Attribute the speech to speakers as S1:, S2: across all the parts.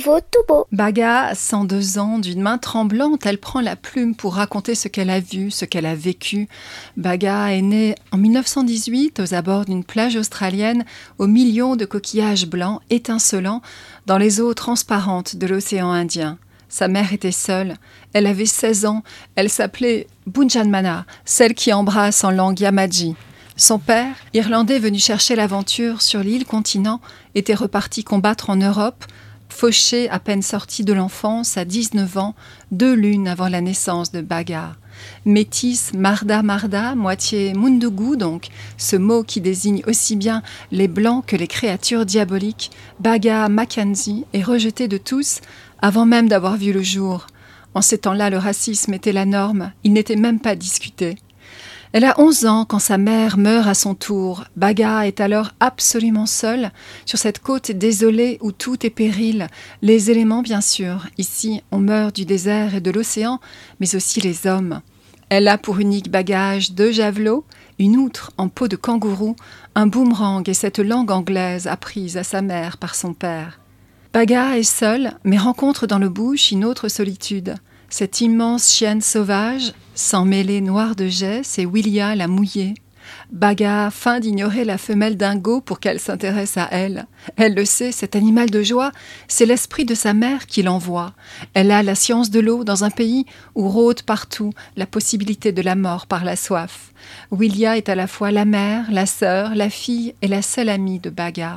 S1: nouveau tout beau.
S2: Baga, 102 ans, d'une main tremblante, elle prend la plume pour raconter ce qu'elle a vu, ce qu'elle a vécu. Baga est née en 1918 aux abords d'une plage australienne, aux millions de coquillages blancs étincelants dans les eaux transparentes de l'océan Indien. Sa mère était seule, elle avait 16 ans, elle s'appelait Bunjanmana, celle qui embrasse en langue Yamaji. Son père, irlandais venu chercher l'aventure sur l'île continent, était reparti combattre en Europe, fauché à peine sorti de l'enfance à 19 ans, deux lunes avant la naissance de Bagar. Métis Marda Marda, moitié Mundugu donc, ce mot qui désigne aussi bien les blancs que les créatures diaboliques, Baga Mackenzie est rejeté de tous avant même d'avoir vu le jour. En ces temps-là, le racisme était la norme, il n'était même pas discuté. Elle a 11 ans quand sa mère meurt à son tour. Baga est alors absolument seule sur cette côte désolée où tout est péril. Les éléments, bien sûr. Ici, on meurt du désert et de l'océan, mais aussi les hommes. Elle a pour unique bagage deux javelots, une outre en peau de kangourou, un boomerang et cette langue anglaise apprise à sa mère par son père. Baga est seule, mais rencontre dans le bush une autre solitude. Cette immense chienne sauvage, sans mêler noir de jet, c'est Willia la mouillée. Baga feint d'ignorer la femelle dingo pour qu'elle s'intéresse à elle. Elle le sait, cet animal de joie, c'est l'esprit de sa mère qui l'envoie. Elle a la science de l'eau dans un pays où rôde partout la possibilité de la mort par la soif. Willia est à la fois la mère, la sœur, la fille et la seule amie de Baga.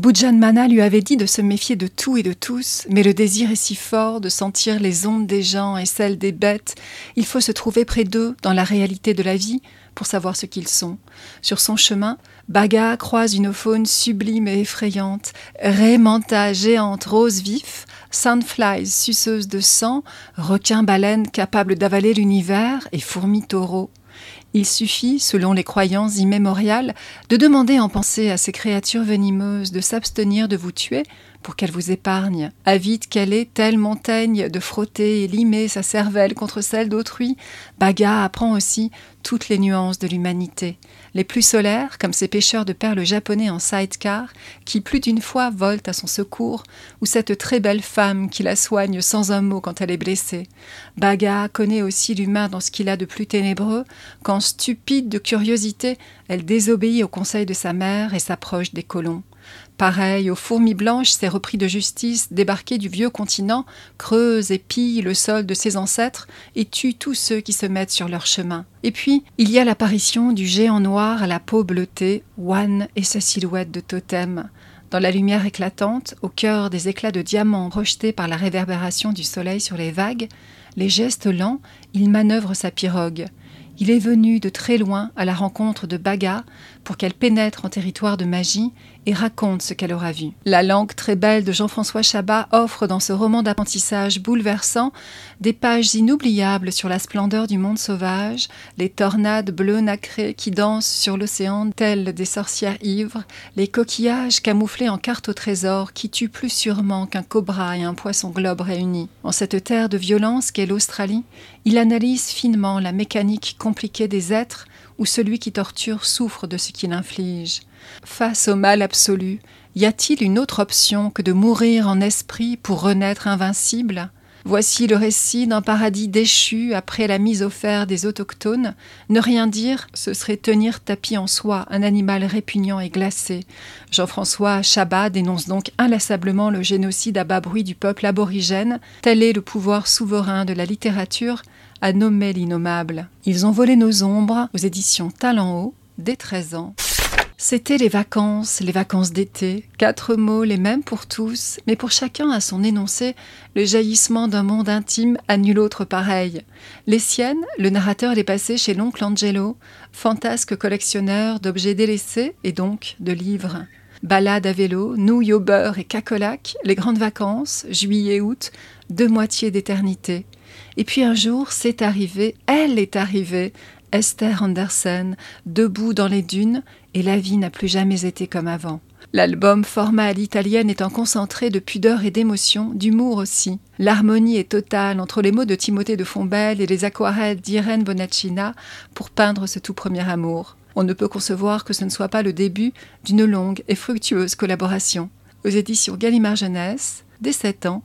S2: Mana lui avait dit de se méfier de tout et de tous, mais le désir est si fort de sentir les ondes des gens et celles des bêtes. Il faut se trouver près d'eux dans la réalité de la vie pour savoir ce qu'ils sont. Sur son chemin, Baga croise une faune sublime et effrayante, manta géante rose vif, sandflies suceuses de sang, requins-baleines capables d'avaler l'univers et fourmis taureaux. Il suffit, selon les croyances immémoriales, de demander en pensée à ces créatures venimeuses de s'abstenir de vous tuer pour qu'elles vous épargnent. Avide qu'elle est, telle montagne, de frotter et limer sa cervelle contre celle d'autrui, Baga apprend aussi toutes les nuances de l'humanité. Les plus solaires, comme ces pêcheurs de perles japonais en sidecar, qui plus d'une fois volent à son secours, ou cette très belle femme qui la soigne sans un mot quand elle est blessée. Baga connaît aussi l'humain dans ce qu'il a de plus ténébreux, quand, stupide de curiosité, elle désobéit au conseil de sa mère et s'approche des colons. Pareil aux fourmis blanches, ces repris de justice débarqués du vieux continent creusent et pillent le sol de ses ancêtres et tuent tous ceux qui se mettent sur leur chemin. Et puis, il y a l'apparition du géant noir à la peau bleutée, Wan et sa silhouette de totem. Dans la lumière éclatante, au cœur des éclats de diamants projetés par la réverbération du soleil sur les vagues, les gestes lents, il manœuvre sa pirogue. Il est venu de très loin à la rencontre de Baga pour qu'elle pénètre en territoire de magie et raconte ce qu'elle aura vu. La langue très belle de Jean-François Chabat offre dans ce roman d'apprentissage bouleversant des pages inoubliables sur la splendeur du monde sauvage, les tornades bleues nacrées qui dansent sur l'océan telles des sorcières ivres, les coquillages camouflés en cartes au trésor qui tuent plus sûrement qu'un cobra et un poisson globe réunis. En cette terre de violence qu'est l'Australie, il analyse finement la mécanique compliquée des êtres où celui qui torture souffre de ce qu'il inflige. Face au mal absolu, y a-t-il une autre option que de mourir en esprit pour renaître invincible? Voici le récit d'un paradis déchu après la mise au fer des autochtones. Ne rien dire, ce serait tenir tapis en soi un animal répugnant et glacé. Jean-François Chabat dénonce donc inlassablement le génocide à bas bruit du peuple aborigène. Tel est le pouvoir souverain de la littérature à nommer l'innommable. Ils ont volé nos ombres aux éditions Talent Haut dès 13 ans. C'était les vacances, les vacances d'été, quatre mots les mêmes pour tous, mais pour chacun à son énoncé, le jaillissement d'un monde intime à nul autre pareil. Les siennes, le narrateur les passait chez l'oncle Angelo, fantasque collectionneur d'objets délaissés et donc de livres. Balade à vélo, nouilles au beurre et cacolac, les grandes vacances, juillet-août, deux moitiés d'éternité. Et puis un jour, c'est arrivé, elle est arrivée, Esther Andersen, debout dans les dunes, et la vie n'a plus jamais été comme avant. L'album format à l'italienne un concentré de pudeur et d'émotion, d'humour aussi. L'harmonie est totale entre les mots de Timothée de Fombelle et les aquarelles d'Irène Bonaccina pour peindre ce tout premier amour. On ne peut concevoir que ce ne soit pas le début d'une longue et fructueuse collaboration. Aux éditions Gallimard Jeunesse, dès 7 ans.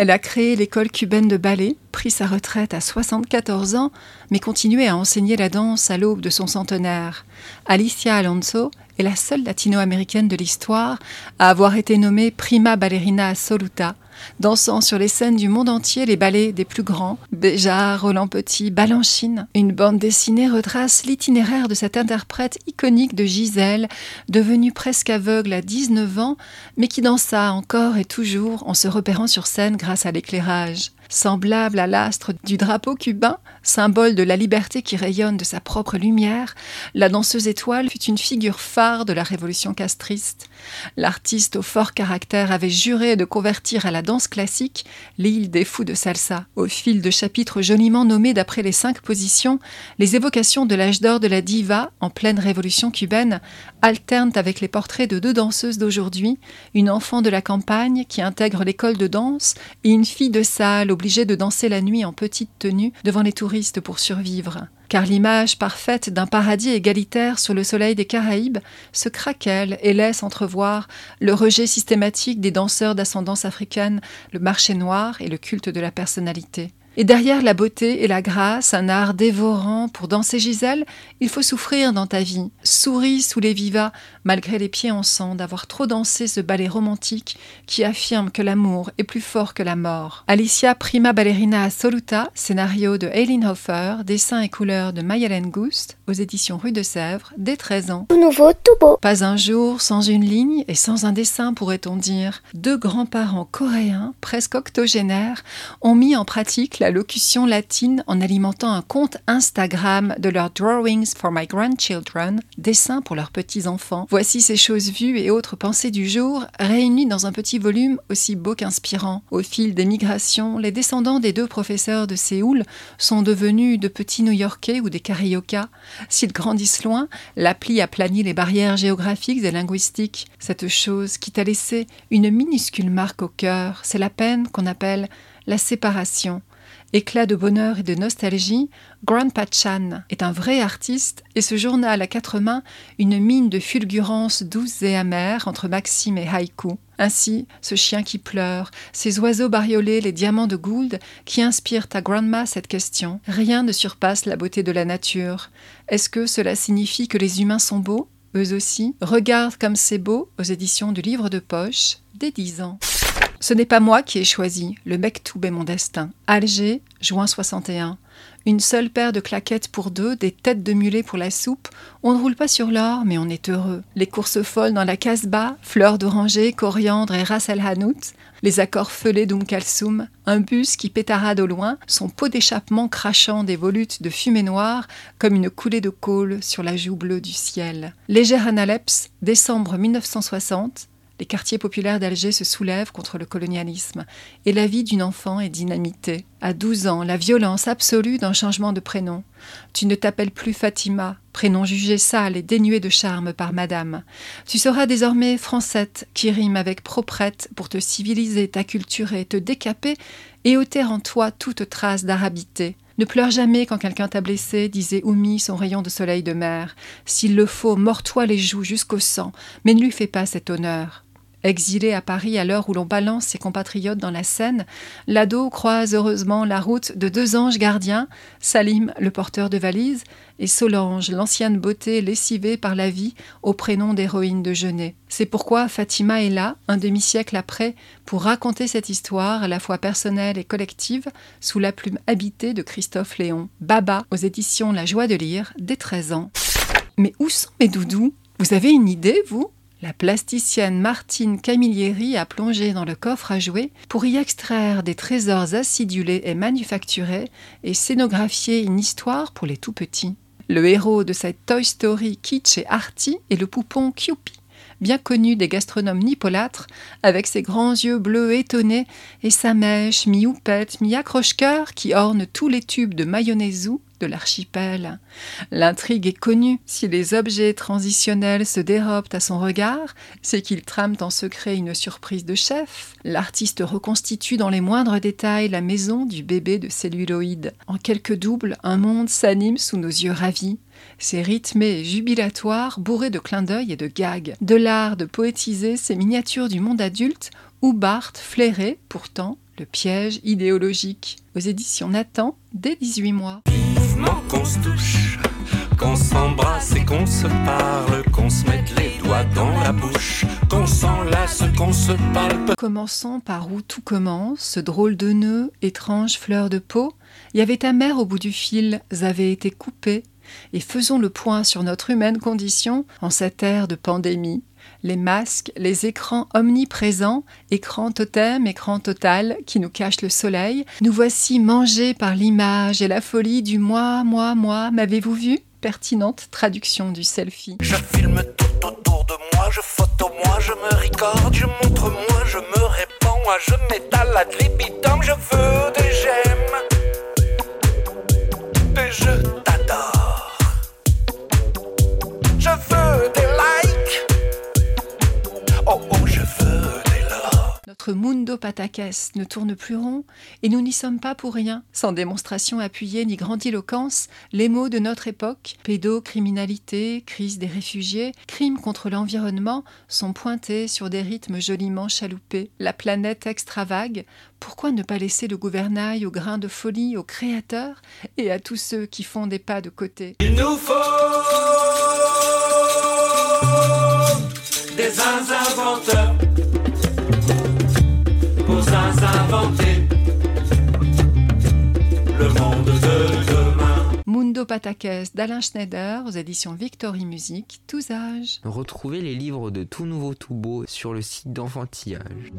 S2: Elle a créé l'école cubaine de ballet, pris sa retraite à 74 ans, mais continuait à enseigner la danse à l'aube de son centenaire. Alicia Alonso est la seule latino-américaine de l'histoire à avoir été nommée prima ballerina assoluta, dansant sur les scènes du monde entier les ballets des plus grands, Béjart, Roland Petit, Balanchine. Une bande dessinée retrace l'itinéraire de cette interprète iconique de Gisèle, devenue presque aveugle à 19 ans, mais qui dansa encore et toujours en se repérant sur scène grâce à l'éclairage. Semblable à l'astre du drapeau cubain, symbole de la liberté qui rayonne de sa propre lumière, la danseuse étoile fut une figure phare de la révolution castriste. L'artiste au fort caractère avait juré de convertir à la danse classique l'île des fous de salsa. Au fil de chapitres joliment nommés d'après les cinq positions, les évocations de l'âge d'or de la diva en pleine révolution cubaine alternent avec les portraits de deux danseuses d'aujourd'hui, une enfant de la campagne qui intègre l'école de danse et une fille de salle obligée de danser la nuit en petite tenue devant les touristes pour survivre. Car l'image parfaite d'un paradis égalitaire sur le soleil des Caraïbes se craquelle et laisse entrevoir le rejet systématique des danseurs d'ascendance africaine, le marché noir et le culte de la personnalité. Et derrière la beauté et la grâce, un art dévorant pour danser Gisèle, il faut souffrir dans ta vie. Souris sous les vivas, malgré les pieds en sang, d'avoir trop dansé ce ballet romantique qui affirme que l'amour est plus fort que la mort. Alicia Prima Ballerina Assoluta, scénario de Eileen Hofer, dessin et couleurs de Mayalen Gust, aux éditions Rue de Sèvres, dès 13 ans.
S1: Tout nouveau, tout beau.
S2: Pas un jour sans une ligne et sans un dessin, pourrait-on dire. Deux grands-parents coréens, presque octogénaires, ont mis en pratique la locution latine en alimentant un compte Instagram de leurs Drawings for My Grandchildren, dessins pour leurs petits-enfants. Voici ces choses vues et autres pensées du jour, réunies dans un petit volume aussi beau qu'inspirant. Au fil des migrations, les descendants des deux professeurs de Séoul sont devenus de petits New-Yorkais ou des Carioca. S'ils grandissent loin, l'appli aplanit les barrières géographiques et linguistiques. Cette chose qui t'a laissé une minuscule marque au cœur, c'est la peine qu'on appelle la séparation. Éclat de bonheur et de nostalgie, Grandpa Chan est un vrai artiste et ce journal à quatre mains une mine de fulgurances douces et amères entre maxime et haïku. Ainsi, ce chien qui pleure, ces oiseaux bariolés, les diamants de Gould qui inspirent à Grandma cette question. Rien ne surpasse la beauté de la nature. Est-ce que cela signifie que les humains sont beaux? Eux aussi Regarde comme c'est beau aux éditions du livre de poche dès dix ans. Ce n'est pas moi qui ai choisi, le mektoub est mon destin. Alger, juin 61. Une seule paire de claquettes pour deux, des têtes de mulet pour la soupe. On ne roule pas sur l'or, mais on est heureux. Les courses folles dans la casbah, fleurs d'oranger, coriandre et ras el hanout, les accords feulés d'Oum Kalsoum, un bus qui pétarade au loin, son pot d'échappement crachant des volutes de fumée noire comme une coulée de colle sur la joue bleue du ciel. Légère Analepse, décembre 1960, les quartiers populaires d'Alger se soulèvent contre le colonialisme et la vie d'une enfant est dynamitée. À 12 ans, la violence absolue d'un changement de prénom. Tu ne t'appelles plus Fatima, prénom jugé sale et dénué de charme par madame. Tu seras désormais Francette, qui rime avec proprette pour te civiliser, t'acculturer, te décaper et ôter en toi toute trace d'arabité. Ne pleure jamais quand quelqu'un t'a blessé, disait Oumi, son rayon de soleil de mer. S'il le faut, mords-toi les joues jusqu'au sang, mais ne lui fais pas cet honneur. Exilé à Paris à l'heure où l'on balance ses compatriotes dans la Seine, l'ado croise heureusement la route de deux anges gardiens, Salim, le porteur de valises, et Solange, l'ancienne beauté lessivée par la vie au prénom d'héroïne de Genet. C'est pourquoi Fatima est là, un demi-siècle après, pour raconter cette histoire à la fois personnelle et collective, sous la plume habitée de Christophe Léon. Baba, aux éditions La Joie de lire, dès 13 ans. Mais où sont mes doudous? Vous avez une idée, vous? La plasticienne Martine Camilleri a plongé dans le coffre à jouets pour y extraire des trésors acidulés et manufacturés et scénographier une histoire pour les tout petits. Le héros de cette Toy Story kitsch et arty est le poupon Kewpie, bien connu des gastronomes nipolâtres, avec ses grands yeux bleus étonnés et sa mèche mi-houppette, mi-accroche-cœur qui orne tous les tubes de mayonnaise de l'archipel. L'intrigue est connue. Si les objets transitionnels se dérobent à son regard, c'est qu'ils trament en secret une surprise de chef. L'artiste reconstitue dans les moindres détails la maison du bébé de celluloïd. En quelques doubles, un monde s'anime sous nos yeux ravis. C'est rythmé et jubilatoire, bourré de clins d'œil et de gags. De l'art de poétiser ces miniatures du monde adulte où Barthes flairait, pourtant, le piège idéologique. Aux éditions Nathan, dès 18 mois.
S1: Vivement qu'on se touche, qu'on s'embrasse et qu'on se parle, qu'on se mette les doigts dans la bouche, qu'on s'enlace, qu'on se palpe.
S2: Commençons par où tout commence, ce drôle de nœud, étrange fleur de peau. Il y avait ta mère au bout du fil, avait été coupée. Et faisons le point sur notre humaine condition en cette ère de pandémie les masques, les écrans omniprésents, écran totem, écran total qui nous cachent le soleil, nous voici mangés par l'image et la folie du moi, moi, moi. M'avez-vous vu? Pertinente traduction du selfie.
S1: Je filme tout autour de moi, je photo moi, je me recorde, je montre moi, je me répands, je m'étale je veux des j'aime,
S2: Notre mundo patakès ne tourne plus rond, et nous n'y sommes pas pour rien. Sans démonstration appuyée ni grandiloquence, les mots de notre époque, pédocriminalité, crise des réfugiés, crimes contre l'environnement, sont pointés sur des rythmes joliment chaloupés. La planète extravague, pourquoi ne pas laisser le gouvernail au grain de folie aux créateurs et à tous ceux qui font des pas de côté?
S1: Il nous faut des inventeurs inventer le monde de demain.
S2: Mundo patakès d'Alain Schneider aux éditions Victory Music, tous âges.
S3: Retrouvez les livres de Tout Nouveau Tout Beau sur le site d'Enfantillage.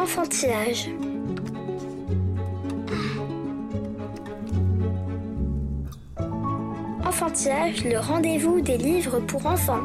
S4: Enfantillage. Enfantillage, le rendez-vous des livres pour enfants.